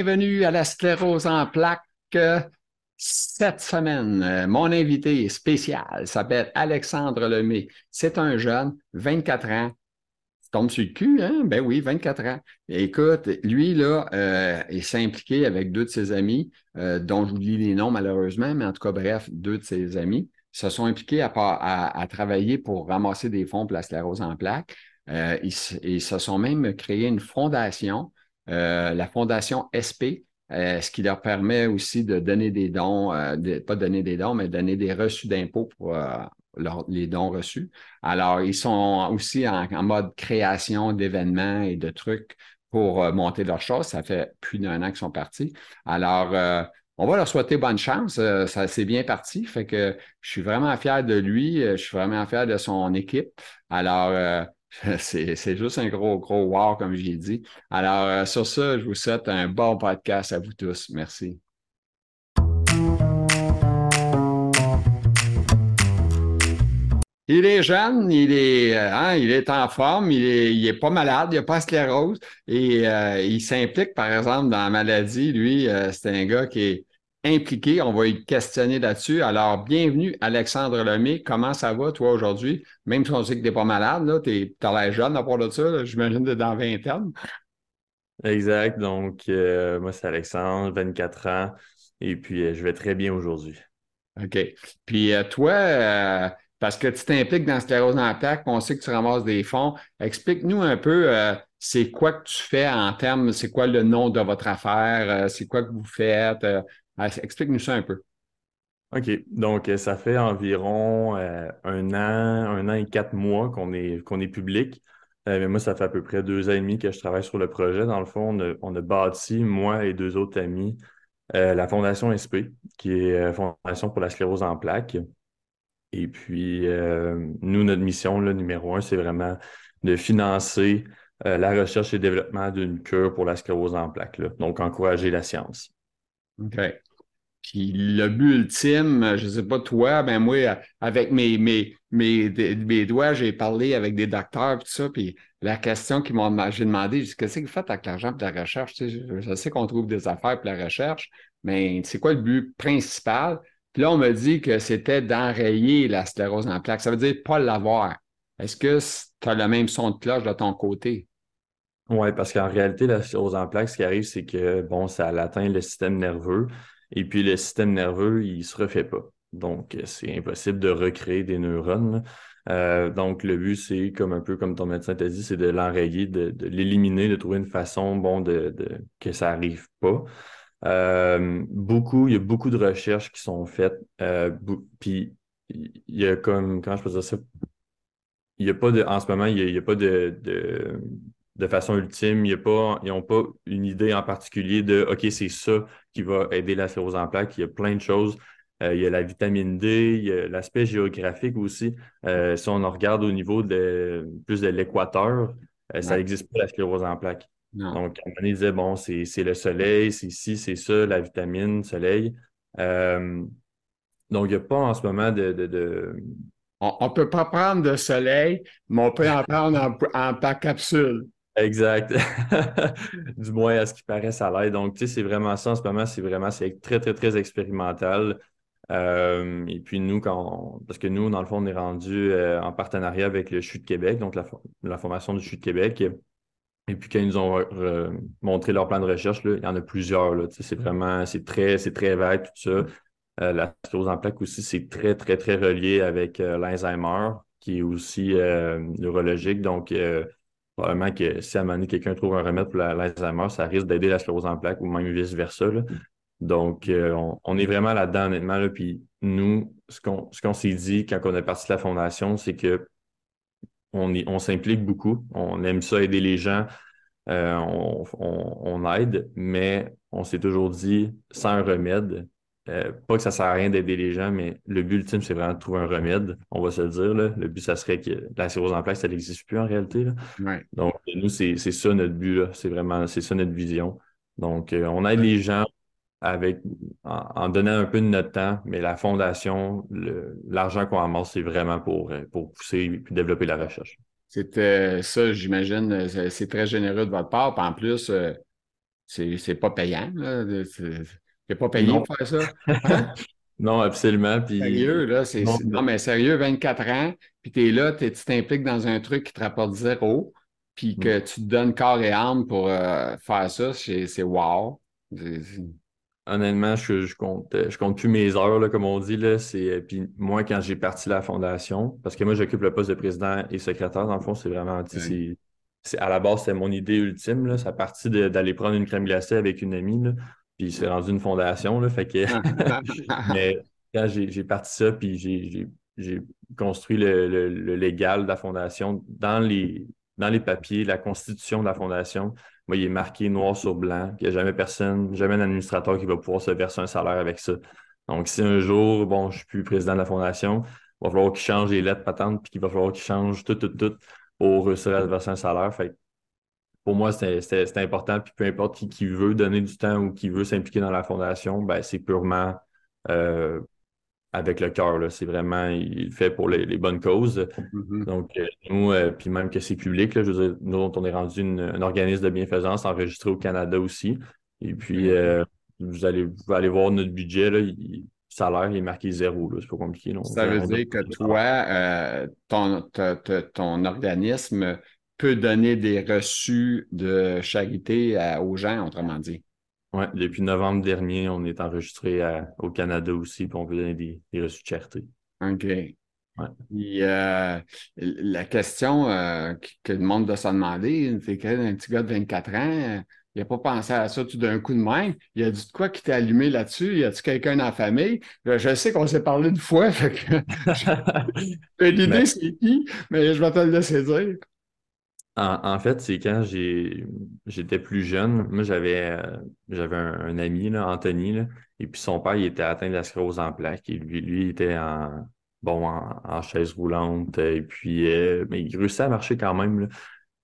Bienvenue à la sclérose en plaques. Cette semaine, euh, mon invité spécial s'appelle Alexandre Lemay. C'est un jeune, 24 ans. Tu tombes sur le cul, hein? Ben oui, 24 ans. Écoute, lui, là, euh, il s'est impliqué avec deux de ses amis, euh, dont lis les noms malheureusement, mais en tout cas, bref, deux de ses amis se sont impliqués à, travailler pour ramasser des fonds pour la sclérose en plaques. ils, ils, se sont même créé une fondation euh, la fondation SP, euh, ce qui leur permet aussi de donner des dons, euh, pas donner des dons, mais donner des reçus d'impôts pour les dons reçus. Alors, ils sont aussi en, mode création d'événements et de trucs pour monter leurs choses. Ça fait plus d'un an qu'ils sont partis. Alors, on va leur souhaiter bonne chance. ça s'est bien parti. Fait que je suis vraiment fier de lui. Je suis vraiment fier de son équipe. Alors, C'est juste un gros, gros wow, comme j'ai dit. Alors, euh, sur ça, je vous souhaite un bon podcast à vous tous. Merci. Il est jeune, il est, euh, hein, il est en forme, il est, il est pas malade, il n'a pas sclérose et euh, il s'implique, par exemple, dans la maladie. Lui, c'est un gars qui est, impliqué. On va y questionner là-dessus. Alors, bienvenue, Alexandre Lemay. Comment ça va, toi, aujourd'hui? Même si on sait que tu n'es pas malade, tu as l'air jeune à part de ça. J'imagine que tu dans 20 ans. Exact. Donc, euh, moi, c'est Alexandre, 24 ans. Et puis, euh, je vais très bien aujourd'hui. OK. Puis, euh, toi, parce que tu t'impliques dans Sclérose en plaques, on sait que tu ramasses des fonds. Explique-nous un peu, c'est quoi que tu fais en termes, c'est quoi le nom de votre affaire, c'est quoi que vous faites, Explique-nous ça un peu. OK. Donc, euh, ça fait environ euh, un an, un an et quatre mois qu'on est, qu'on est public. Euh, mais moi, ça fait à peu près deux ans et demi que je travaille sur le projet. Dans le fond, on a, bâti, moi et deux autres amis, la Fondation SP, qui est Fondation pour la sclérose en plaques. Et puis, nous, notre mission, le numéro un, c'est vraiment de financer la recherche et le développement d'une cure pour la sclérose en plaques. Donc, encourager la science. OK. Puis le but ultime, je ne sais pas toi, ben moi, avec mes, mes, mes, doigts, j'ai parlé avec des docteurs et tout ça, puis la question qu'ils m'ont j'ai demandé, qu'est-ce que vous faites avec l'argent pour la recherche? je, sais qu'on trouve des affaires pour la recherche, mais c'est quoi le but principal? Puis là, on me dit que c'était d'enrayer la sclérose en plaques. Ça veut dire pas l'avoir. Est-ce que tu as le même son de cloche de ton côté? Oui, parce qu'en réalité, la sclérose en plaques, ce qui arrive, c'est que bon, ça atteint le système nerveux. Et puis le système nerveux, il ne se refait pas. Donc, c'est impossible de recréer des neurones. Euh, donc, le but, c'est comme un peu comme ton médecin t'a dit, c'est de l'enrayer, de, l'éliminer, de trouver une façon bon, de, que ça n'arrive pas. Euh, beaucoup, il y a beaucoup de recherches qui sont faites. Euh, puis, il y a comme, comment je peux dire ça? Il n'y a pas de, en ce moment, il n'y a, pas de, de façon ultime. Il y a pas, ils n'ont pas une idée en particulier de OK, c'est ça qui va aider la sclérose en plaques. Il y a plein de choses. Euh, il y a la vitamine D, il y a l'aspect géographique aussi. Euh, si on regarde au niveau de plus de l'équateur, euh, ça n'existe pas la sclérose en plaques. Donc, on disait, bon, c'est le soleil, c'est ci, c'est ça, la vitamine, soleil. donc, il n'y a pas en ce moment de. On ne peut pas prendre de soleil, mais on peut en prendre en, en par capsule. Exact. du moins, à ce qui paraît, ça l'aide. Donc, tu sais, c'est vraiment ça en ce moment. C'est vraiment, c'est très, très, très expérimental. Euh, et puis, nous, quand parce que nous, dans le fond, on est rendu euh, en partenariat avec le CHU de Québec, donc la, formation du CHU de Québec. Et puis, quand ils nous ont montré leur plan de recherche, là, il y en a plusieurs. Là, c'est vraiment, c'est très, c'est très vague, tout ça. Euh, la sclérose en plaques aussi, c'est très, très, très relié avec l'Alzheimer, qui est aussi neurologique. Donc, probablement que si à un moment donné, quelqu'un trouve un remède pour l'Alzheimer, ça risque d'aider la sclérose en plaques ou même vice-versa. Donc, euh, on, est vraiment là-dedans, honnêtement. Là. Puis nous, ce qu'on s'est dit quand on est parti de la fondation, c'est que on, on s'implique beaucoup. On aime ça aider les gens. Euh, on, on, aide, mais on s'est toujours dit, sans un remède, euh, pas que ça sert à rien d'aider les gens, mais le but ultime, c'est vraiment de trouver un remède, on va se le dire. Le but, ça serait que la cirrhose en place, ça n'existe plus en réalité. Donc, nous, c'est ça notre but. C'est vraiment, c'est ça notre vision. Donc, euh, on aide les gens avec en, donnant un peu de notre temps, mais la fondation, l'argent qu'on amasse, c'est vraiment pour, euh, pour pousser et développer la recherche. C'était ça, j'imagine, c'est très généreux de votre part. en plus, c'est pas payant. C'est pas payant pour faire ça? Hein? non, absolument. Sérieux, là, c'est. Non, mais sérieux, 24 ans, puis tu es là, tu t'impliques dans un truc qui te rapporte zéro, puis que mm. tu te donnes corps et âme pour euh, faire ça, c'est wow. Honnêtement, je, je, compte, euh, je compte plus mes heures, là, comme on dit. Là, euh, puis moi, quand j'ai parti la fondation, parce que moi, j'occupe le poste de président et secrétaire, dans le fond, c'est vraiment. C'est, à la base, c'était mon idée ultime. Là. Ça parti d'aller prendre une crème glacée avec une amie. Là, puis c'est rendu une fondation. Là, fait que... Mais quand j'ai, parti ça, puis j'ai, construit le, légal de la fondation dans les, dans les papiers, la constitution de la fondation, moi, il est marqué noir sur blanc qu'il n'y a jamais personne, jamais un administrateur qui va pouvoir se verser un salaire avec ça. Donc, si un jour, bon, je ne suis plus président de la fondation, il va falloir qu'il change les lettres patentes, puis qu'il va falloir qu'il change tout, tout, tout pour réussir à verser un salaire. Fait pour moi, c'est important. Puis peu importe qui, qui, veut donner du temps ou qui veut s'impliquer dans la fondation, ben, c'est purement euh, avec le cœur. C'est vraiment, il fait pour les, bonnes causes. Mm-hmm. Donc, euh, nous, euh, puis même que c'est public, là, je veux dire, nous, on est rendu un organisme de bienfaisance enregistré au Canada aussi. Et puis, euh, vous, allez, vous allez voir notre budget, là, le salaire il est marqué zéro. C'est pas compliqué. Ça veut dire que toi, ton, ton, organisme peut donner des reçus de charité aux gens, autrement dit. Oui, depuis novembre dernier, on est enregistré au Canada aussi, puis on peut donner des, reçus de charité. OK. Euh, la question euh, que le monde doit se demander, c'est qu'un petit gars de 24 ans, il n'a pas pensé à ça tout d'un coup de même. Il a dit de quoi qui t'a allumé là-dessus? Y a-tu quelqu'un dans la famille? Je sais qu'on s'est parlé une fois, fait que l'idée c'est qui, mais je vais te le laisser dire. En, fait, c'est quand j'étais plus jeune, moi j'avais euh, j'avais un, ami, là, Anthony, et puis son père, il était atteint de la sclérose en plaques. Et lui, lui il était en bon en, chaise roulante, et puis euh, mais il réussissait à marcher quand même.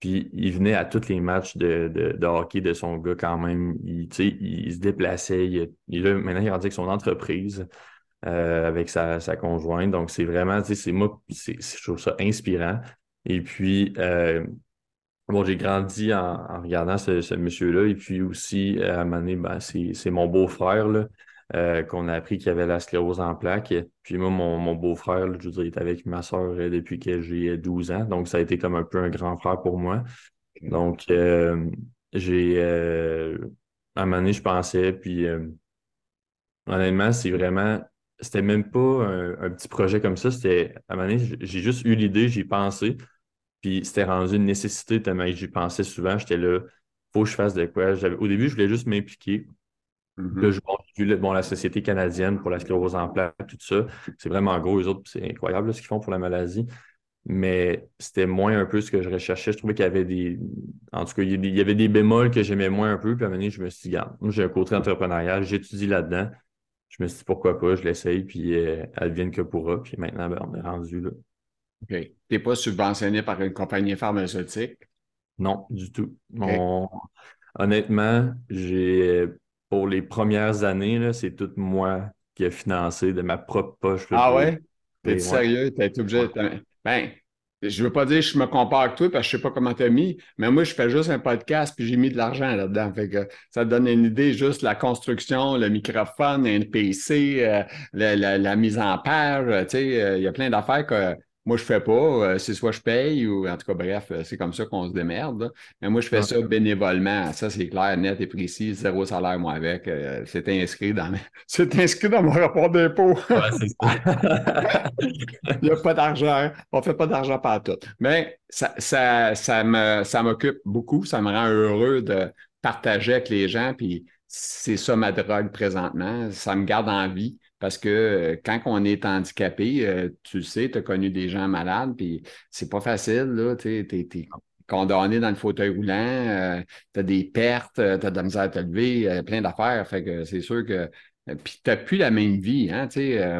Puis il venait à tous les matchs de, de, hockey de son gars quand même. Il, il se déplaçait. Il, a, maintenant, il rendu avec son entreprise. Euh, avec sa, conjointe. Donc, c'est vraiment, c'est moi, je trouve ça inspirant. Et puis, Bon, j'ai grandi en, regardant ce, monsieur-là. Et puis aussi, à un moment donné, ben, c'est mon beau-frère euh, qu'on a appris qu'il avait la sclérose en plaques. Puis moi, mon, beau-frère, je veux dire, il est avec ma soeur euh, depuis que j'ai 12 ans. Donc, ça a été comme un peu un grand frère pour moi. Donc, euh, j'ai... à un moment donné, je pensais, puis honnêtement, c'est vraiment... C'était même pas un, un, petit projet comme ça. C'était... À un moment donné, j'ai juste eu l'idée, j'y pensé. Puis c'était rendu une nécessité tellement j'y pensais souvent. J'étais là, faut que je fasse de quoi. Au début, je voulais juste m'impliquer. Mm-hmm. Là, je vu bon, la Société canadienne pour la sclérose en plaques, tout ça. C'est vraiment gros, eux autres, c'est incroyable ce qu'ils font pour la maladie. Mais c'était moins un peu ce que je recherchais. Je trouvais qu'il y avait des. En tout cas, il y avait des bémols que j'aimais moins un peu. Puis à un moment donné, je me suis dit, moi, j'ai un côté entrepreneurial, j'étudie là-dedans. Je me suis dit, pourquoi pas, je l'essaye, puis euh, elle vienne que pourra. Puis maintenant, ben, on est rendu là. OK. Tu n'es pas subventionné par une compagnie pharmaceutique? Non, du tout. Honnêtement, j'ai pour les premières années, c'est tout moi qui ai financé de ma propre poche. ah ouais? T'es sérieux? T'as été obligé de. Ben, je veux pas dire que je me compare avec toi parce que je sais pas comment tu as mis, mais moi, je fais juste un podcast puis j'ai mis de l'argent là-dedans. Fait que ça te donne une idée, juste la construction, le microphone, un PC, euh, la, mise en page, tu sais, euh, il y a plein d'affaires que moi, je fais pas. Euh, c'est soit je paye ou en tout cas, bref, euh, c'est comme ça qu'on se démerde. Mais moi, je fais ça bénévolement. Ça, c'est clair, net et précis. Zéro salaire, moi, avec. Euh, c'est inscrit dans c'est inscrit dans mon rapport d'impôt. Il n'y a pas d'argent. On ne fait pas d'argent par tout. Mais ça, ça, ça me, ça m'occupe beaucoup. Ça me rend heureux de partager avec les gens. Puis c'est ça ma drogue présentement. Ça me garde en vie. Parce que euh, quand on est handicapé, euh, tu le sais, tu as connu des gens malades, puis c'est pas facile, là, tu es, condamné dans le fauteuil roulant, euh, tu as des pertes, tu as de la misère à te lever, plein d'affaires. Fait que c'est sûr que. Puis tu n'as plus la même vie, hein,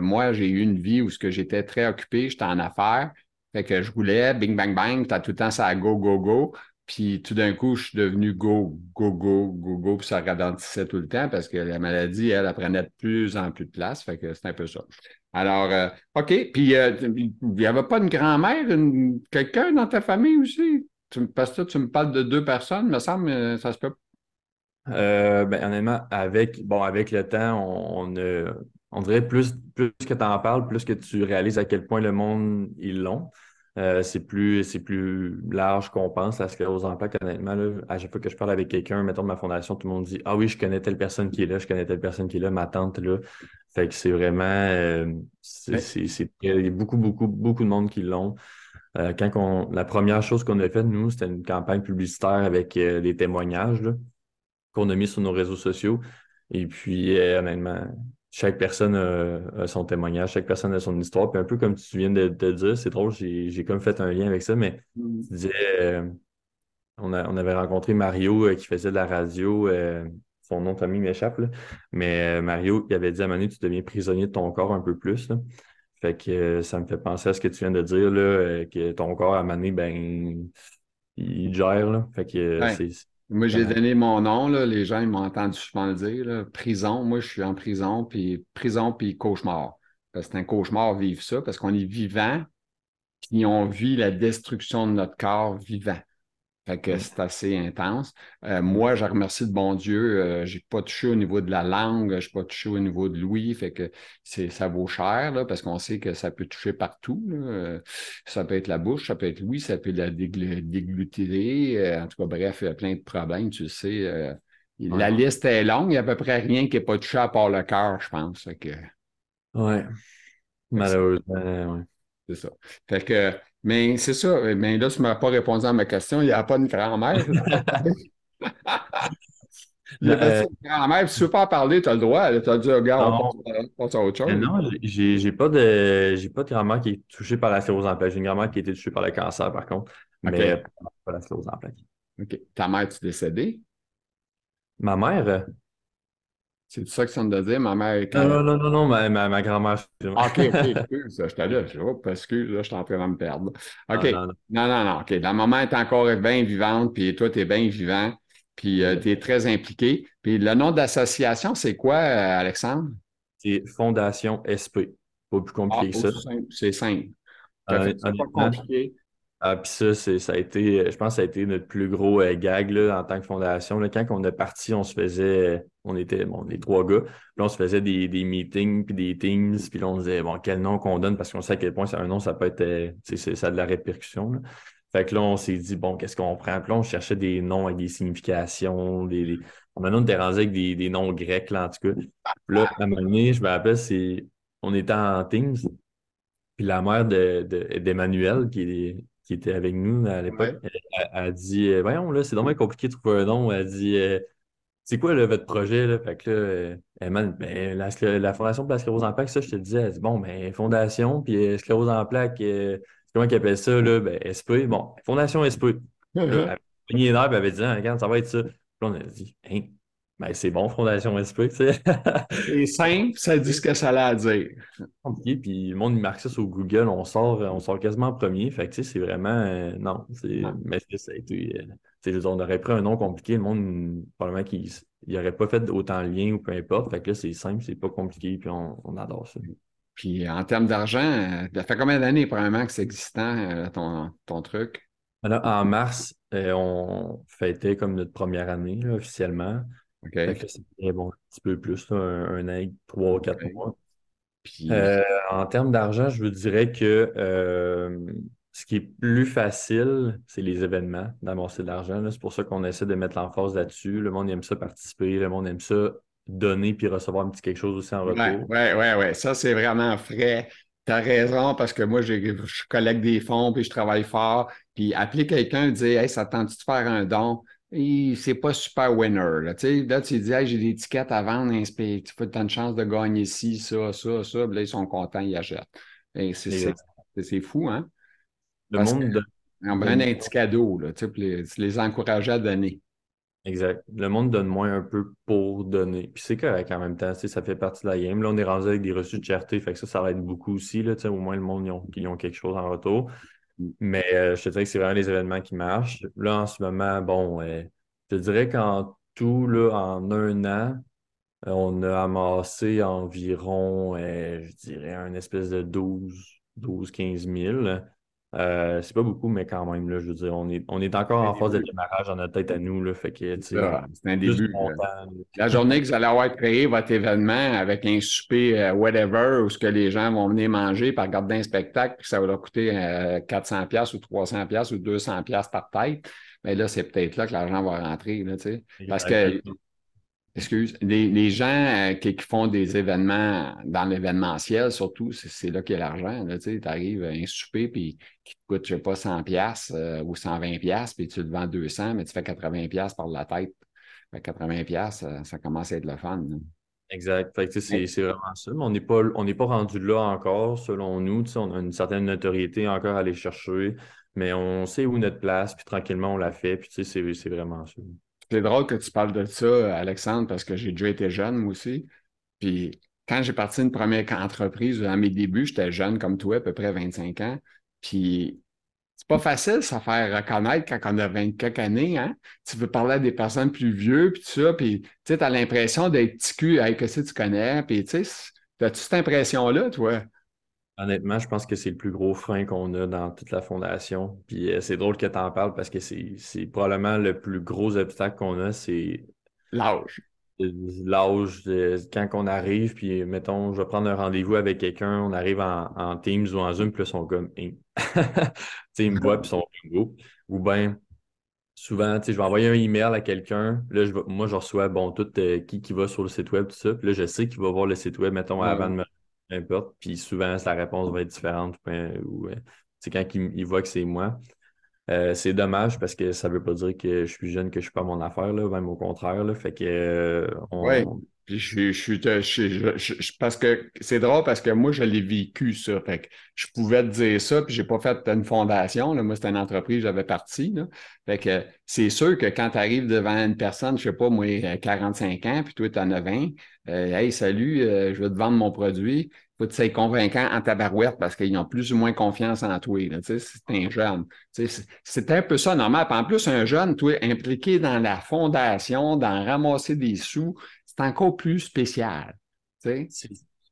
moi, j'ai eu une vie où j'étais très occupé, j'étais en affaires. Fait que je roulais, bing, bang, bang, tu as tout le temps ça go, go, go. Puis tout d'un coup, je suis devenu go, go, go, go, go, puis ça ralentissait tout le temps parce que la maladie, elle, elle prenait de plus en plus de place. Fait que c'est un peu ça. Alors, euh, OK. Puis, euh, il n'y avait pas une grand-mère, quelqu'un dans ta famille aussi? Parce que tu me parles de deux personnes, me semble, euh, ça se peut. Euh, ben, honnêtement, avec, bon, avec le temps, on, on, dirait plus, plus que tu en parles, plus que tu réalises à quel point le monde, ils l'ont. Euh, c'est plus, c'est plus large qu'on pense, la sclérose en plaques, honnêtement. Là, à chaque fois que je parle avec quelqu'un, mettons de ma fondation, tout le monde dit Ah oui, je connais telle personne qui est là, je connais telle personne qui est là, ma tante là. Fait que c'est vraiment euh, c'est, il y a beaucoup, beaucoup, beaucoup de monde qui l'ont. Euh, quand on, la première chose qu'on a faite, nous, c'était une campagne publicitaire avec des témoignages qu'on a mis sur nos réseaux sociaux. Et puis, honnêtement, chaque personne a, son témoignage, chaque personne a son histoire. Puis un peu comme tu viens de, te dire, c'est drôle, j'ai comme fait un lien avec ça, mais mm. tu disais, euh, on, avait rencontré Mario euh, qui faisait de la radio, euh, son nom de famille m'échappe, mais Mario, il avait dit à Manu, tu deviens prisonnier de ton corps un peu plus. Fait que ça me fait penser à ce que tu viens de dire, là, que ton corps à Manu, ben, il gère. Là. Fait que c'est moi, j'ai donné mon nom, là. les gens m'ont entendu souvent le dire. Prison, moi, je suis en prison, puis prison, puis cauchemar. C'est un cauchemar vivre ça, parce qu'on est vivant, puis on vit la destruction de notre corps vivant. Fait que c'est assez intense. Euh, moi, je remercie le bon Dieu. Euh, j'ai pas touché au niveau de la langue, je n'ai pas touché au niveau de l'ouïe. Fait que c'est, ça vaut cher, là, parce qu'on sait que ça peut toucher partout. Euh, ça peut être la bouche, ça peut être l'ouïe, ça peut être la déglutidée. en tout cas, bref, il y a plein de problèmes, tu sais. La liste est longue, il n'y a à peu près rien qui n'est pas touché à part le cœur, je pense. que... Ouais. Malheureusement, oui. C'est ça. Fait que mais c'est ça. Mais là, tu ne m'as pas répondu à ma question. Il n'y a pas de grand-mère. Il euh, une grand-mère. Si tu ne veux pas en parler, tu as le droit. Tu as dit, regarde, on passe à autre chose. Non, j'ai pas de, pas de grand-mère qui est touchée par la sclérose en plaques. J'ai une grand-mère qui a été touchée par le cancer, par contre. Mais pas la sclérose en plaques. OK. Ta mère, tu es décédée? Ma mère? C'est ça que ça me dire, ma mère. Non, non, non, non, ma, ma, grand-mère. Ah, OK, OK, excuse, j'étais là, je oh, excuse, là, je suis en train de me perdre. OK. Non, non, non, OK. La maman est encore bien vivante, puis toi, tu es bien vivant, puis euh, tu es très impliqué. Puis le nom d'association, c'est quoi, euh, Alexandre? C'est Fondation SP. Pas plus compliqué ah, que ça. C'est simple. C'est pas compliqué. Ah, puis ça, ça a été, je pense que ça a été notre plus gros euh, gag là, en tant que fondation. Là. Quand on est parti, on se faisait, on était bon, les trois gars, puis on se faisait des, des meetings, puis des teams, puis là, on disait, bon, quel nom qu'on donne, parce qu'on sait à quel point c'est un nom, ça peut être, euh, ça a de la répercussion. Fait que là, on s'est dit, bon, qu'est-ce qu'on prend? Puis là, on cherchait des noms avec des significations, des, on a nous était avec des, des, noms grecs, là, en tout cas. Puis là, à un moment donné, je me rappelle, c'est, on était en Teams, puis la mère d'Emmanuel, de, qui est qui était avec nous à l'époque, elle, a dit euh, Voyons, là, c'est vraiment compliqué de trouver un nom. Elle dit euh, C'est quoi là, votre projet? Là? Fait que là, euh, elle m'a dit ben, la, Fondation pour la sclérose en plaques, ça, je te disais, elle dit Bon, ben, Fondation, puis sclérose en plaques, comment qu'ils appellent ça? Là? Ben, SP. Bon, Fondation SP. elle a les nerfs, elle avait dit ah, Regarde, ça va être ça. Puis on a dit Hein, ben, c'est bon, Fondation SP, tu sais. c'est simple, ça dit ce que ça a à dire. Compliqué, puis le monde marque ça sur Google, on sort, on sort quasiment en premier. Fait que, tu sais, c'est vraiment. Euh, non, c'est. Mais ça a été. Euh, on aurait pris un nom compliqué, le monde, probablement qu'il n'aurait pas fait autant de liens ou peu importe. Fait que là, c'est simple, c'est pas compliqué, puis on, adore ça. Puis en termes d'argent, euh, ça fait combien d'années, probablement, que c'est existant, ton, ton truc? Alors, en mars, on fêtait comme notre première année, officiellement. C'est bon, un petit peu plus, un, un, an, trois, quatre mois. Euh, en termes d'argent, je vous dirais que euh, ce qui est plus facile, c'est les événements, d'amasser de l'argent. C'est pour ça qu'on essaie de mettre l'emphase là-dessus. Le monde aime ça participer, le monde aime ça donner puis recevoir un petit quelque chose aussi en retour. Oui, oui, oui. Ça, c'est vraiment frais. Tu as raison parce que moi, je collecte des fonds puis je travaille fort. Puis appeler quelqu'un et dire Hey, ça tente de faire un don? C'est pas super winner. Là, là tu dis, j'ai des tickets à vendre, tu as une chance de gagner ci, ça, ça, ça. là, ils sont contents, ils achètent. C'est fou, hein? Le monde donne. On prend un petit cadeau, là, tu les, les encourager à donner. Exact. Le monde donne moins un peu pour donner. Puis c'est correct en même temps, ça fait partie de la game. Là, on est rendu avec des reçus de cherté, fait que ça, ça va être beaucoup aussi. Là, au moins, le monde, ils ont, quelque chose en retour. Mais euh, je te dirais que c'est vraiment les événements qui marchent. Là, en ce moment, bon, euh, je dirais qu'en tout, en un an, euh, on a amassé environ, je dirais, un espèce de 12, 12 15 000. Euh, c'est pas beaucoup, mais quand même, là, je veux dire, on est, on est encore en phase de démarrage dans notre tête à nous. Là, fait que, c'est un début. La journée que vous allez avoir créé votre événement avec un souper euh, whatever, où ce que les gens vont venir manger par regarder un spectacle, puis ça va leur coûter 400$ ou 300$ ou 200$ par tête, mais ben là, c'est peut-être là que l'argent va rentrer. Là, parce que Excuse, les, gens euh, qui, font des événements dans l'événementiel, surtout, c'est là qu'il y a l'argent. Tu arrives à un souper puis qui te coûte, je sais pas, 100 pièces euh, ou 120 pièces puis tu le vends 200, mais tu fais 80 pièces par la tête. 80 pièces, ça, commence à être le fun. Exact. c'est vraiment ça. Mais on n'est pas, pas rendu là encore, selon nous. On a une certaine notoriété encore à aller chercher, mais on sait où notre place, puis tranquillement, on l'a fait. Puis c'est vraiment ça. C'est drôle que tu parles de ça, Alexandre, parce que j'ai déjà été jeune, moi aussi. Puis quand j'ai parti une première entreprise, à mes débuts, j'étais jeune comme toi, à peu près 25 ans. Puis c'est pas facile se faire reconnaître quand on a 20 quelques années, hein? Tu veux parler à des personnes plus vieux, puis tout ça, puis tu as l'impression d'être petit cul, avec que tu connais, puis tu sais, as-tu cette impression-là, toi? Honnêtement, je pense que c'est le plus gros frein qu'on a dans toute la fondation. Puis euh, c'est drôle que tu en parles parce que c'est probablement le plus gros obstacle qu'on a, c'est l'âge. L'âge, quand on arrive, puis mettons, je vais prendre un rendez-vous avec quelqu'un, on arrive en, Teams ou en Zoom, puis là, ils sont comme, hein. ils me voient, puis ils sont comme, ou bien, souvent, je vais envoyer un email à quelqu'un. Là, je moi, je reçois bon, tout euh, qui, qui va sur le site web, tout ça. Puis là, je sais qu'il va voir le site web, mettons, avant de me peu importe. Puis souvent, la réponse va être différente. Ou, c'est euh, quand il, voit que c'est moi. Euh, c'est dommage parce que ça ne veut pas dire que je suis jeune, que je ne suis pas mon affaire, là, même au contraire. Là, fait que euh, puis je, suis parce que c'est drôle parce que moi, je l'ai vécu, ça. Fait que je pouvais te dire ça, puis j'ai pas fait une fondation. Là. Moi, c'était une entreprise, j'avais parti. Là. Fait que c'est sûr que quand tu arrives devant une personne, je sais pas, moi, 45 ans, puis toi, tu as 20, Hey, salut, je veux te vendre mon produit faut que tu convaincant en tabarouette parce qu'ils ont plus ou moins confiance en toi. C'est un jeune. C'est un peu ça normal. en plus, un jeune, toi, impliqué dans la fondation, dans ramasser des sous, c'est encore plus spécial.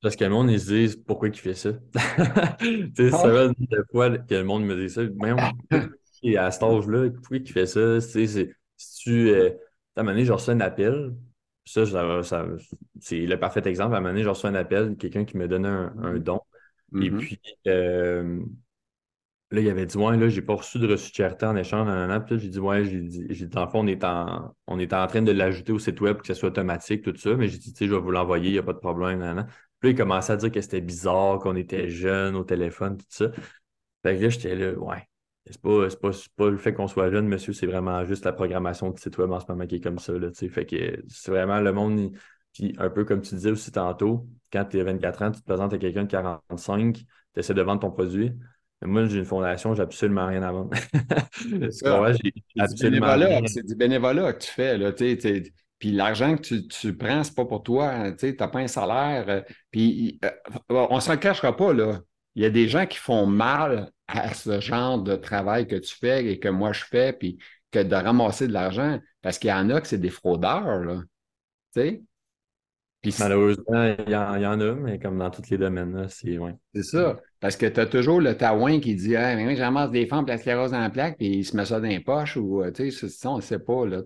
Parce que le monde, ils se disent pourquoi il fait ça? sais, Ça va des fois que le monde me dit ça? Même à cet âge-là, pourquoi il fait ça? Si tu. Euh, à un moment donné, un appel, ça, c'est le parfait exemple. À un moment donné, j'ai reçu un appel, quelqu'un qui me donnait un, un don. Et mm-hmm. puis, euh, là, il avait dit Ouais, là, j'ai pas reçu de reçu de charité en échange. Puis j'ai dit Ouais, j'ai dit, dans le fond, on est en, on est en train de l'ajouter au site web pour que ce soit automatique, tout ça. Mais j'ai dit Tu sais, je vais vous l'envoyer, il n'y a pas de problème. Puis là, il commençait à dire que c'était bizarre, qu'on était jeunes au téléphone, tout ça. Fait que là, j'étais là, ouais, c'est pas, pas, pas, le fait qu'on soit jeune, monsieur, c'est vraiment juste la programmation du site web en ce moment qui est comme ça. Là, fait que c'est vraiment le monde. Puis un peu comme tu disais aussi tantôt, quand tu es 24 ans, tu te présentes à quelqu'un de 45, tu essaies de vendre ton produit. Mais moi, j'ai une fondation, j'ai absolument rien à vendre. c'est du bénévolat que tu fais. Là, puis l'argent que tu, tu prends, c'est pas pour toi. Tu n'as pas un salaire. Euh, puis euh, on ne s'en cachera pas. Là. Il y a des gens qui font mal à ce genre de travail que tu fais et que moi je fais, puis que de ramasser de l'argent, parce qu'il y en a que c'est des fraudeurs, là. Tu sais? Malheureusement, il y, en, a, mais comme dans tous les domaines, c'est ouais. C'est ça. Parce que tu as toujours le taouin qui dit Ah, mais je ramasse des femmes, place rose en plaque, puis il se met ça dans les poches ou euh, tu sais, on ne sait pas. Là,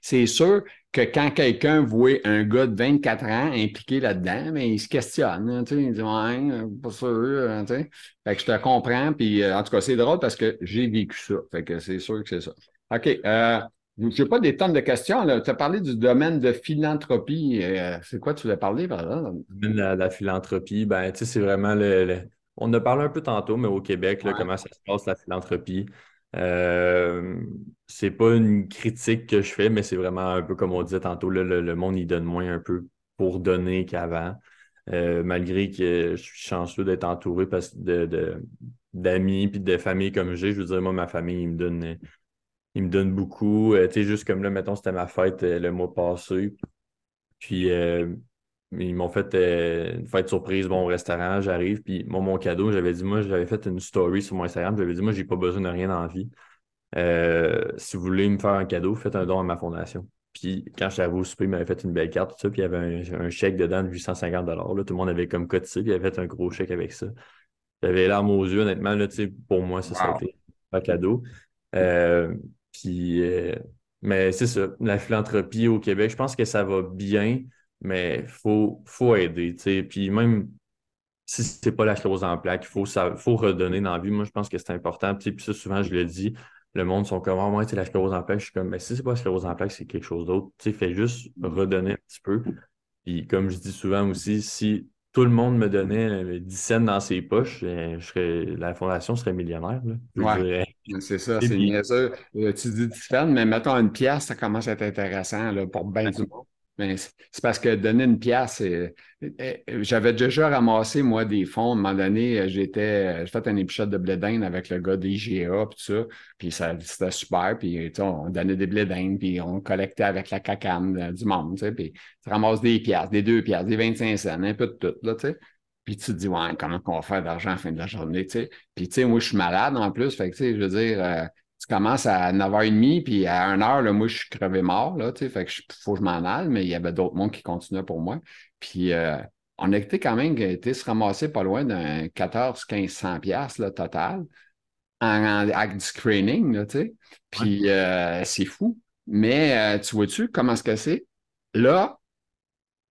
c'est sûr que quand quelqu'un voit un gars de 24 ans impliqué là-dedans, mais il se questionne. Hein, il dit Ouais, pas sûr. Hein, fait que je te comprends. Puis euh, en tout cas, c'est drôle parce que j'ai vécu ça. Fait que c'est sûr que c'est ça. OK. Euh, je n'ai pas des tonnes de questions. Tu as parlé du domaine de philanthropie. Euh, c'est quoi tu voulais parler, par exemple? La, la philanthropie, ben, c'est vraiment le, On a parlé un peu tantôt, mais au Québec, comment ça se passe, la philanthropie. Euh, c'est pas une critique que je fais, mais c'est vraiment un peu comme on disait tantôt, le, monde y donne moins un peu pour donner qu'avant. Euh, malgré que je suis chanceux d'être entouré de, d'amis et de familles comme j'ai. Je veux dire, moi, ma famille, ils me donne il me donne beaucoup. Euh, tu sais, juste comme là, mettons, c'était ma fête euh, le mois passé. Puis ils m'ont fait une fête surprise, bon, au restaurant, j'arrive. Puis moi, mon cadeau, j'avais dit, moi, j'avais fait une story sur mon Instagram. J'avais dit, moi, j'ai pas besoin de rien dans la vie. si vous voulez me faire un cadeau, faites un don à ma fondation. Puis quand j'avais au souper, il m'avait fait une belle carte, tout ça, puis il y avait un, chèque dedans de 850 là, Tout le monde avait comme cotisé, puis il avait fait un gros chèque avec ça. j'avais l'arme aux yeux, honnêtement. Là, pour moi, ça, ça a été un cadeau. Euh, puis, euh, mais c'est ça, la philanthropie au Québec, je pense que ça va bien, mais il faut, faut aider. Puis même si c'est pas la chose en plaque, il faut, faut redonner dans la vie. Moi, je pense que c'est important. Puis ça, souvent, je le dis, le monde sont comme, ah, moi, c'est la sclérose en plaque. Je suis comme, mais si c'est pas la sclérose en plaque, c'est quelque chose d'autre. Tu sais, fais juste redonner un petit peu. Puis comme je dis souvent aussi, si tout le monde me donnait 10 cents dans ses poches, euh, je serais, la fondation serait millionnaire. Oui, c'est ça, c'est niaiseux. Euh, tu dis 10 cents, mais mettons une pièce, ça commence à être intéressant là, pour bien du monde. Mais c'est parce que donner une pièce, j'avais déjà ramassé, moi, des fonds. À un moment donné, j'ai fait un épisode de blé avec le gars d'IGA, puis ça. Puis ça, c'était super. Puis on donnait des blé puis on collectait avec la cacane du monde, tu sais. Puis tu ramasses des pièces, des deux pièces, des 25 cents, un peu de tout, là, tu sais. Puis tu te dis, ouais, comment on va faire d'argent à la fin de la journée, tu sais. Puis tu sais, moi, je suis malade en plus. Fait que, tu sais, je veux dire, euh, tu commences à 9h30, puis à 1h, là, moi, je suis crevé mort, là, tu sais, fait que faut que je m'en aille, mais il y avait d'autres mondes qui continuaient pour moi. Puis euh, on a été quand même été se ramasser pas loin d'un 14-1500 pièces total en, avec du screening, là, tu sais. Puis euh, c'est fou. Mais euh, tu vois-tu comment est-ce que c'est? Là,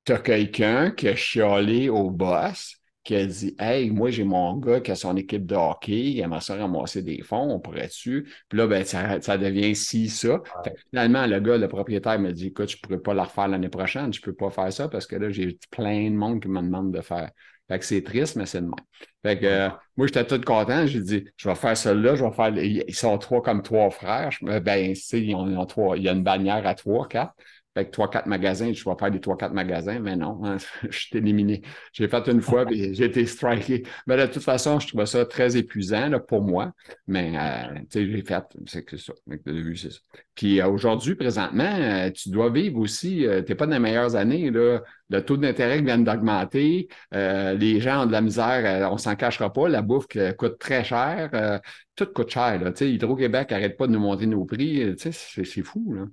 tu as quelqu'un qui a chialé au boss, qui a dit Hey, moi, j'ai mon gars qui a son équipe de hockey, il aimerait ça ramasser des fonds, on pourrait-tu? Puis là, ben, ça, devient si ça. finalement, le gars, le propriétaire, me dit Écoute, je ne pourrais pas la refaire l'année prochaine, je ne peux pas faire ça parce que là, j'ai plein de monde qui me demande de faire. Fait que c'est triste, mais c'est de même. Fait que euh, moi, j'étais tout content. J'ai dit, je vais faire celle-là, je vais faire. Ils sont trois comme trois frères. ben, ils ont, trois. Il y a une bannière à trois, quatre. Fait que 3-4 magasins, je vais faire des 3-4 magasins, mais non, hein, je suis éliminé. J'ai fait une fois et j'ai été striké. Mais de toute façon, je trouvais ça très épuisant là, pour moi. Mais euh, j'ai fait, c'est ça. c'est ça. Puis euh, aujourd'hui, présentement, euh, tu dois vivre aussi, tu n'es pas dans les meilleures années. Là. Le taux d'intérêt vient d'augmenter. les gens ont de la misère, on s'en cachera pas. La bouffe coûte très cher. tout coûte cher. Hydro-Québec n'arrête pas de nous monter nos prix. C'est fou. Là.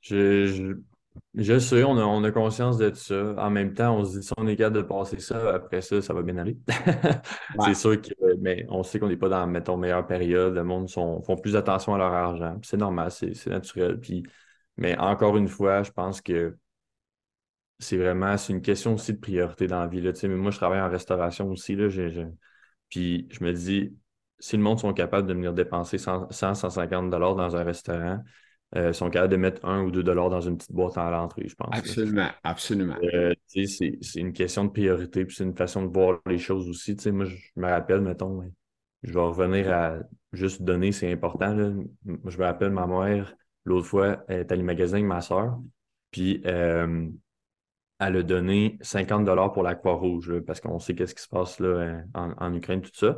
Je, je, sais, on a, on a, conscience de ça. En même temps, on se dit si on est capable de passer ça, après ça, ça va bien aller. c'est sûr que, mais on sait qu'on n'est pas dans, mettons, meilleure période. Le monde sont, font plus attention à leur argent. C'est normal, c'est naturel. Puis, mais encore une fois, je pense que c'est vraiment, c'est une question aussi de priorité dans la vie. Là. mais moi, je travaille en restauration aussi. Là, puis je me dis, si le monde sont capables de venir dépenser 100, 150 dollars dans un restaurant, euh, sont capables de mettre un ou deux dollars dans une petite boîte à l'entrée, je pense. Absolument, absolument. Euh, c'est une question de priorité, puis c'est une façon de voir les choses aussi. moi, je me rappelle, mettons, je vais revenir à juste donner, c'est important. Je me rappelle, ma mère, l'autre fois, elle est allée au magasin avec ma soeur, puis euh, elle a donné 50 dollars pour la Croix-Rouge, parce qu'on sait qu'est-ce qui se passe là, en, Ukraine, tout ça.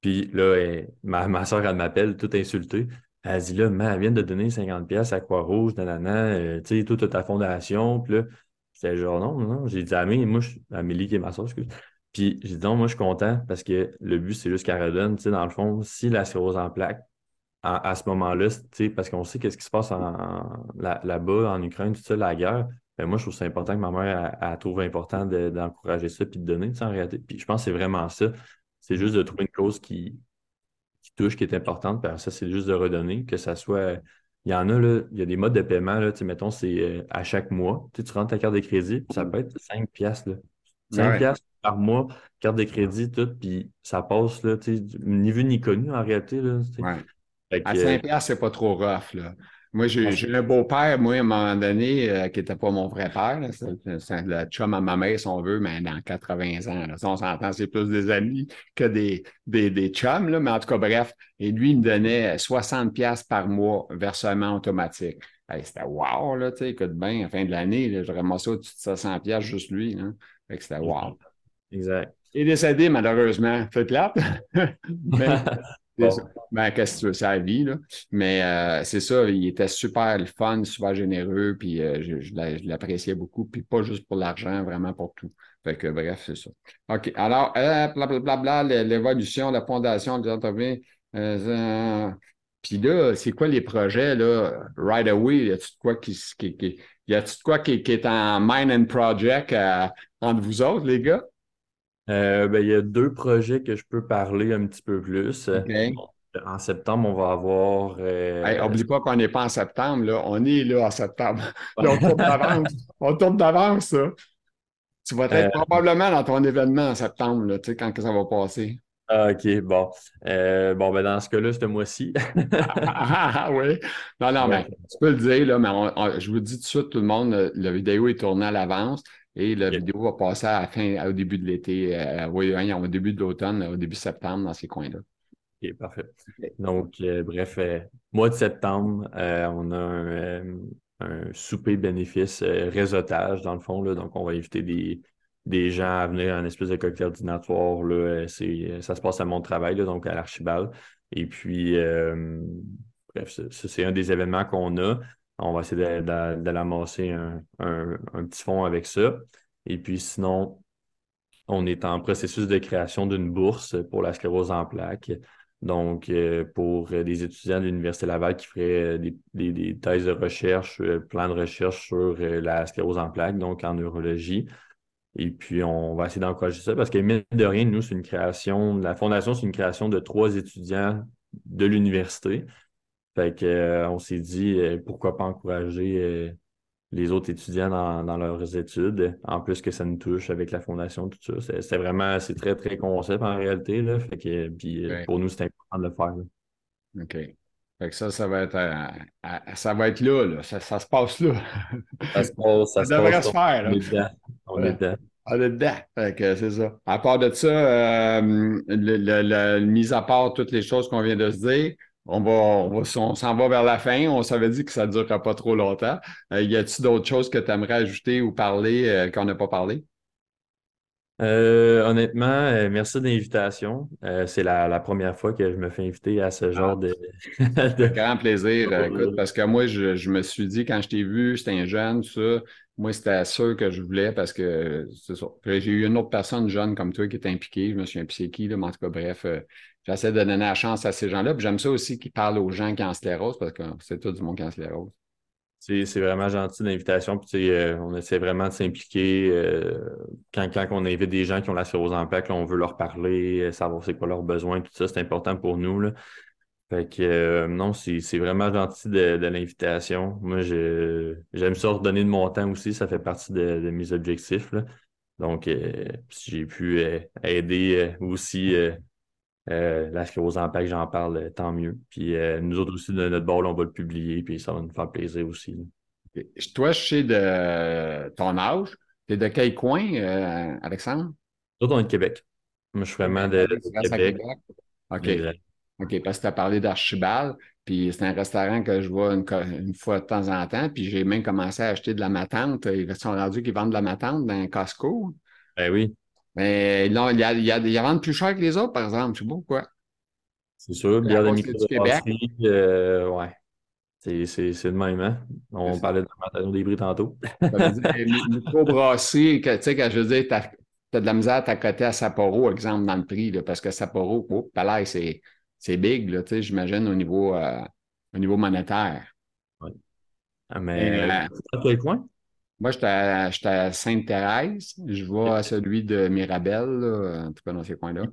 Puis là, ma, ma soeur, elle m'appelle, toute insultée. Elle dit là, elle vient de donner 50$ à Croix-Rouge, nanana, euh, tu sais, toute ta fondation. Puis là, j'étais genre non, non. J'ai dit Amélie, moi, je, Amélie qui est ma soeur, excuse. Puis j'ai dit non, moi, je suis content parce que le but, c'est juste qu'elle redonne, tu sais, dans le fond, si la sclérose en plaque, à, ce moment-là, tu sais, parce qu'on sait qu'est-ce qui se passe là-bas, en Ukraine, tout ça, la guerre. Ben moi, je trouve ça important que ma mère elle, trouve important d'encourager ça puis de donner, en réalité. Puis je pense que c'est vraiment ça. C'est juste de trouver une cause qui, touche qui est importante, ça, c'est juste de redonner, que ça soit. Il y en a, là, il y a des modes de paiement, là, mettons, c'est euh, à chaque mois. Tu, rentres ta carte de crédit, puis ça peut être 5 piastres. Là. 5 piastres par mois, carte de crédit, tout, puis ça passe, là, ni vu ni connu en réalité. Là, à 5 piastres, c'est pas trop rough. Là. Moi, j'ai un beau-père, moi, à un moment donné, euh, qui n'était pas mon vrai père. C'est le chum à ma mère, si on veut, mais dans 80 ans. Là. on s'entend, c'est plus des amis que des, des, des chums. Là, mais en tout cas, bref. Et lui, il me donnait 60$ par mois, versement automatique. c'était wow, là, tu sais, écoute bien, à la fin de l'année, j'aurais ramassé au-dessus de 500$ juste lui. Là. c'était wow. Exact. Il est décédé, malheureusement. Fait plate. mais, ben, qu'est-ce que tu veux, c'est vie, là. Mais euh, c'est ça, il était super fun, super généreux, puis euh, je, l'appréciais beaucoup, puis pas juste pour l'argent, vraiment pour tout. Fait que bref, c'est ça. OK. Alors, blablabla, euh, l'évolution, la fondation des entreprises. puis là, c'est quoi les projets, là, right away? Y a-tu de quoi qui, y a-tu de quoi qui, est en mind and project entre vous autres, les gars? Euh, ben, il y a deux projets que je peux parler un petit peu plus. En septembre, on va avoir. Euh... oublie pas qu'on n'est pas en septembre, là. On est là en septembre. on tourne d'avance. on tourne d'avance, ça. Tu vas être euh, probablement dans ton événement en septembre, là, tu sais, quand que ça va passer. Ah, OK, bon. Euh, bon, ben dans ce cas-là, ce mois-ci. ah, oui. Non, non, mais tu peux le dire, là, mais je vous dis tout de suite, tout le monde, la vidéo est tournée à l'avance et la vidéo va passer à la fin, au début de l'été, euh, oui, hein, au début de l'automne, au début septembre, dans ces coins-là. OK, parfait. Donc, euh, bref, mois de septembre, on a un, un souper bénéfice réseautage, dans le fond, là, donc on va inviter des des gens à venir à une espèce de cocktail dînatoire. Là, euh, c'est, ça se passe à mon travail, donc à l'Archibald. Et puis, euh, bref, c'est un des événements qu'on a. On va essayer de, l'amasser un, petit fond avec ça. Et puis, sinon, on est en processus de création d'une bourse pour la sclérose en plaques. Donc, euh, pour des étudiants de l'Université Laval qui feraient des, des, thèses de recherche, plan de recherche sur la sclérose en plaques, donc en neurologie. Et puis, on va essayer d'encourager ça parce que, mine de rien, nous, c'est une création, la fondation, c'est une création de trois étudiants de l'université. Fait qu'on euh, s'est dit, euh, pourquoi pas encourager euh, les autres étudiants dans, leurs études, en plus que ça nous touche avec la fondation, tout ça. C'est vraiment, c'est très, très concept en réalité. Là. Fait que, puis, pour nous, c'est important de le faire. OK. Fait que ça, ça va être, ça va être là, Ça, se passe là. Ça se passe, ça, devrait se faire. Là. On est dedans. On est dedans. c'est ça. À part de ça, euh, le, mise à part toutes les choses qu'on vient de se dire, on va, on, s'en va vers la fin. On s'avait dit que ça ne durerait pas trop longtemps. Euh, y a-t-il d'autres choses que tu aimerais ajouter ou parler euh, qu'on n'a pas parlé? honnêtement, merci de l'invitation. c'est la, première fois que je me fais inviter à ce genre de... de... Grand plaisir. écoute, parce que moi, je, je, me suis dit, quand je t'ai vu, c'était un jeune, ça, moi, c'était sûr que je voulais parce que c'est ça. J'ai eu une autre personne jeune comme toi qui est impliquée. Je me suis qui, là, mais en tout cas, bref, euh, j'essaie de donner la chance à ces gens-là. Puis j'aime ça aussi qu'ils parlent aux gens qui ont sclérose parce que c'est tout du monde qui a sclérose. C'est vraiment gentil l'invitation. Puis, euh, on essaie vraiment de s'impliquer. Euh, quand, on invite des gens qui ont la sclérose en plaques, on veut leur parler, savoir c'est quoi leurs besoins, tout ça, c'est important pour nous. Là. Fait que euh, non, c'est vraiment gentil de, l'invitation. Moi, j'aime ça redonner de mon temps aussi, ça fait partie de, mes objectifs. Donc, euh, si j'ai pu euh, aider aussi la sclérose en plaques, j'en parle, tant mieux. Puis nous autres aussi, de notre bord, on va le publier, puis ça va nous faire plaisir aussi. Toi, je sais de ton âge. Tu es de quel coin, Alexandre? Nous on est de Québec. Moi, je suis vraiment de, Québec. OK. OK, parce que tu as parlé d'Archibald, puis c'est un restaurant que je vois une, fois de temps en temps, puis j'ai même commencé à acheter de la matante. Ils sont rendus qu'ils vendent de la matante dans un Costco. Ben oui. Mais non, il y a, il y a, vendent plus cher que les autres, par exemple. Je sais pas pourquoi. C'est sûr, bière de microbrasserie, euh, ouais. C'est, c'est, c'est le même, hein? On parlait de la des bris tantôt. microbrasserie, tu sais, quand je veux dire, tu as, de la misère à côté à Sapporo, exemple, dans le prix, là, parce que Sapporo, oh, palais, c'est c'est big, là, j'imagine, au niveau, euh, au niveau monétaire. Oui. Ah, mais euh, à quel coin? Moi, j'étais à, Sainte-Thérèse. Je vais à celui de Mirabel, en tout cas dans ces coins-là.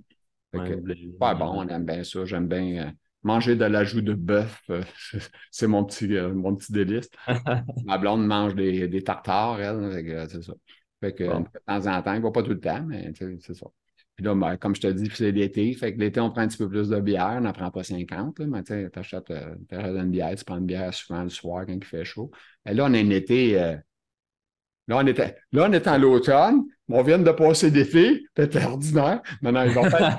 pas bon, on aime bien ça. J'aime bien euh, manger de l'ajout de bœuf. c'est mon petit, mon petit délice. Ma blonde mange des, des tartares, elle. C'est ça. Fait que, de temps en temps, il ne va pas tout le temps, mais c'est ça. Puis là, ben, comme je te dis, c'est l'été. Fait que l'été, on prend un petit peu plus de bière. On n'en prend pas 50. Là, mais tu achètes euh, une bière, tu prends une bière souvent le soir quand il fait chaud. Et là, on a un été. Euh, là, on était, là, on est en l'automne. On vient de passer l'été. C'était ordinaire. Maintenant, il va faire,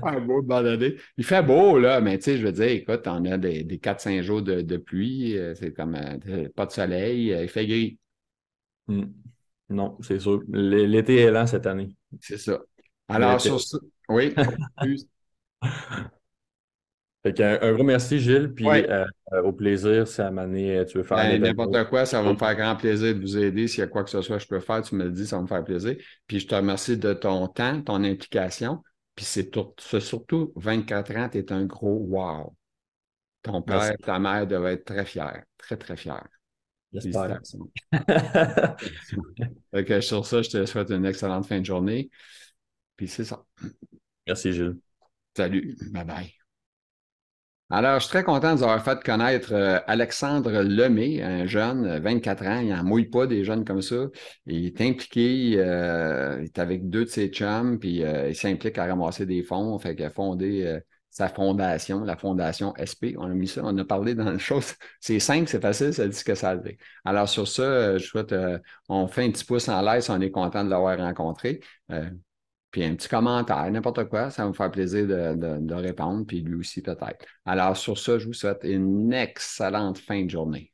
faire beau de Il fait beau, là, mais tu sais, je veux dire, écoute, on a des, des 4-5 jours de, de pluie. Euh, c'est comme euh, pas de soleil. il fait gris. Hmm. Non, c'est sûr. L'été est lent cette année. C'est ça. Alors, sur ce, oui. Fait un, un, gros merci, Gilles. Puis euh, euh, au plaisir, si à euh, tu veux faire ben, N'importe quoi, ça va me faire grand plaisir de vous aider. S'il y a quoi que ce soit que je peux faire, tu me le dis, ça va me faire plaisir. Puis je te remercie de ton temps, ton implication. Puis c'est surtout 24 ans, tu es un gros wow. Ton père, ta mère devaient être très fiers, très, très fiers. J'espère. sur ça, je te souhaite une excellente fin de journée. Puis c'est ça. Merci, Gilles. Salut. Bye bye. Alors, je suis très content de vous avoir fait connaître euh, Alexandre Lemay, un jeune, 24 ans. Il n'en mouille pas des jeunes comme ça. Il est impliqué, euh, il est avec deux de ses chums, puis euh, il s'implique à ramasser des fonds. Fait qu'il a fondé sa fondation, la fondation SP. On a mis ça, on a parlé dans les choses. C'est simple, c'est facile, ça dit ce que ça dire. Alors, sur ça, je souhaite, on fait un petit pouce en l'air si on est content de l'avoir rencontré. Puis un petit commentaire, n'importe quoi, ça va me faire plaisir de, répondre, puis lui aussi peut-être. Alors sur ça, je vous souhaite une excellente fin de journée.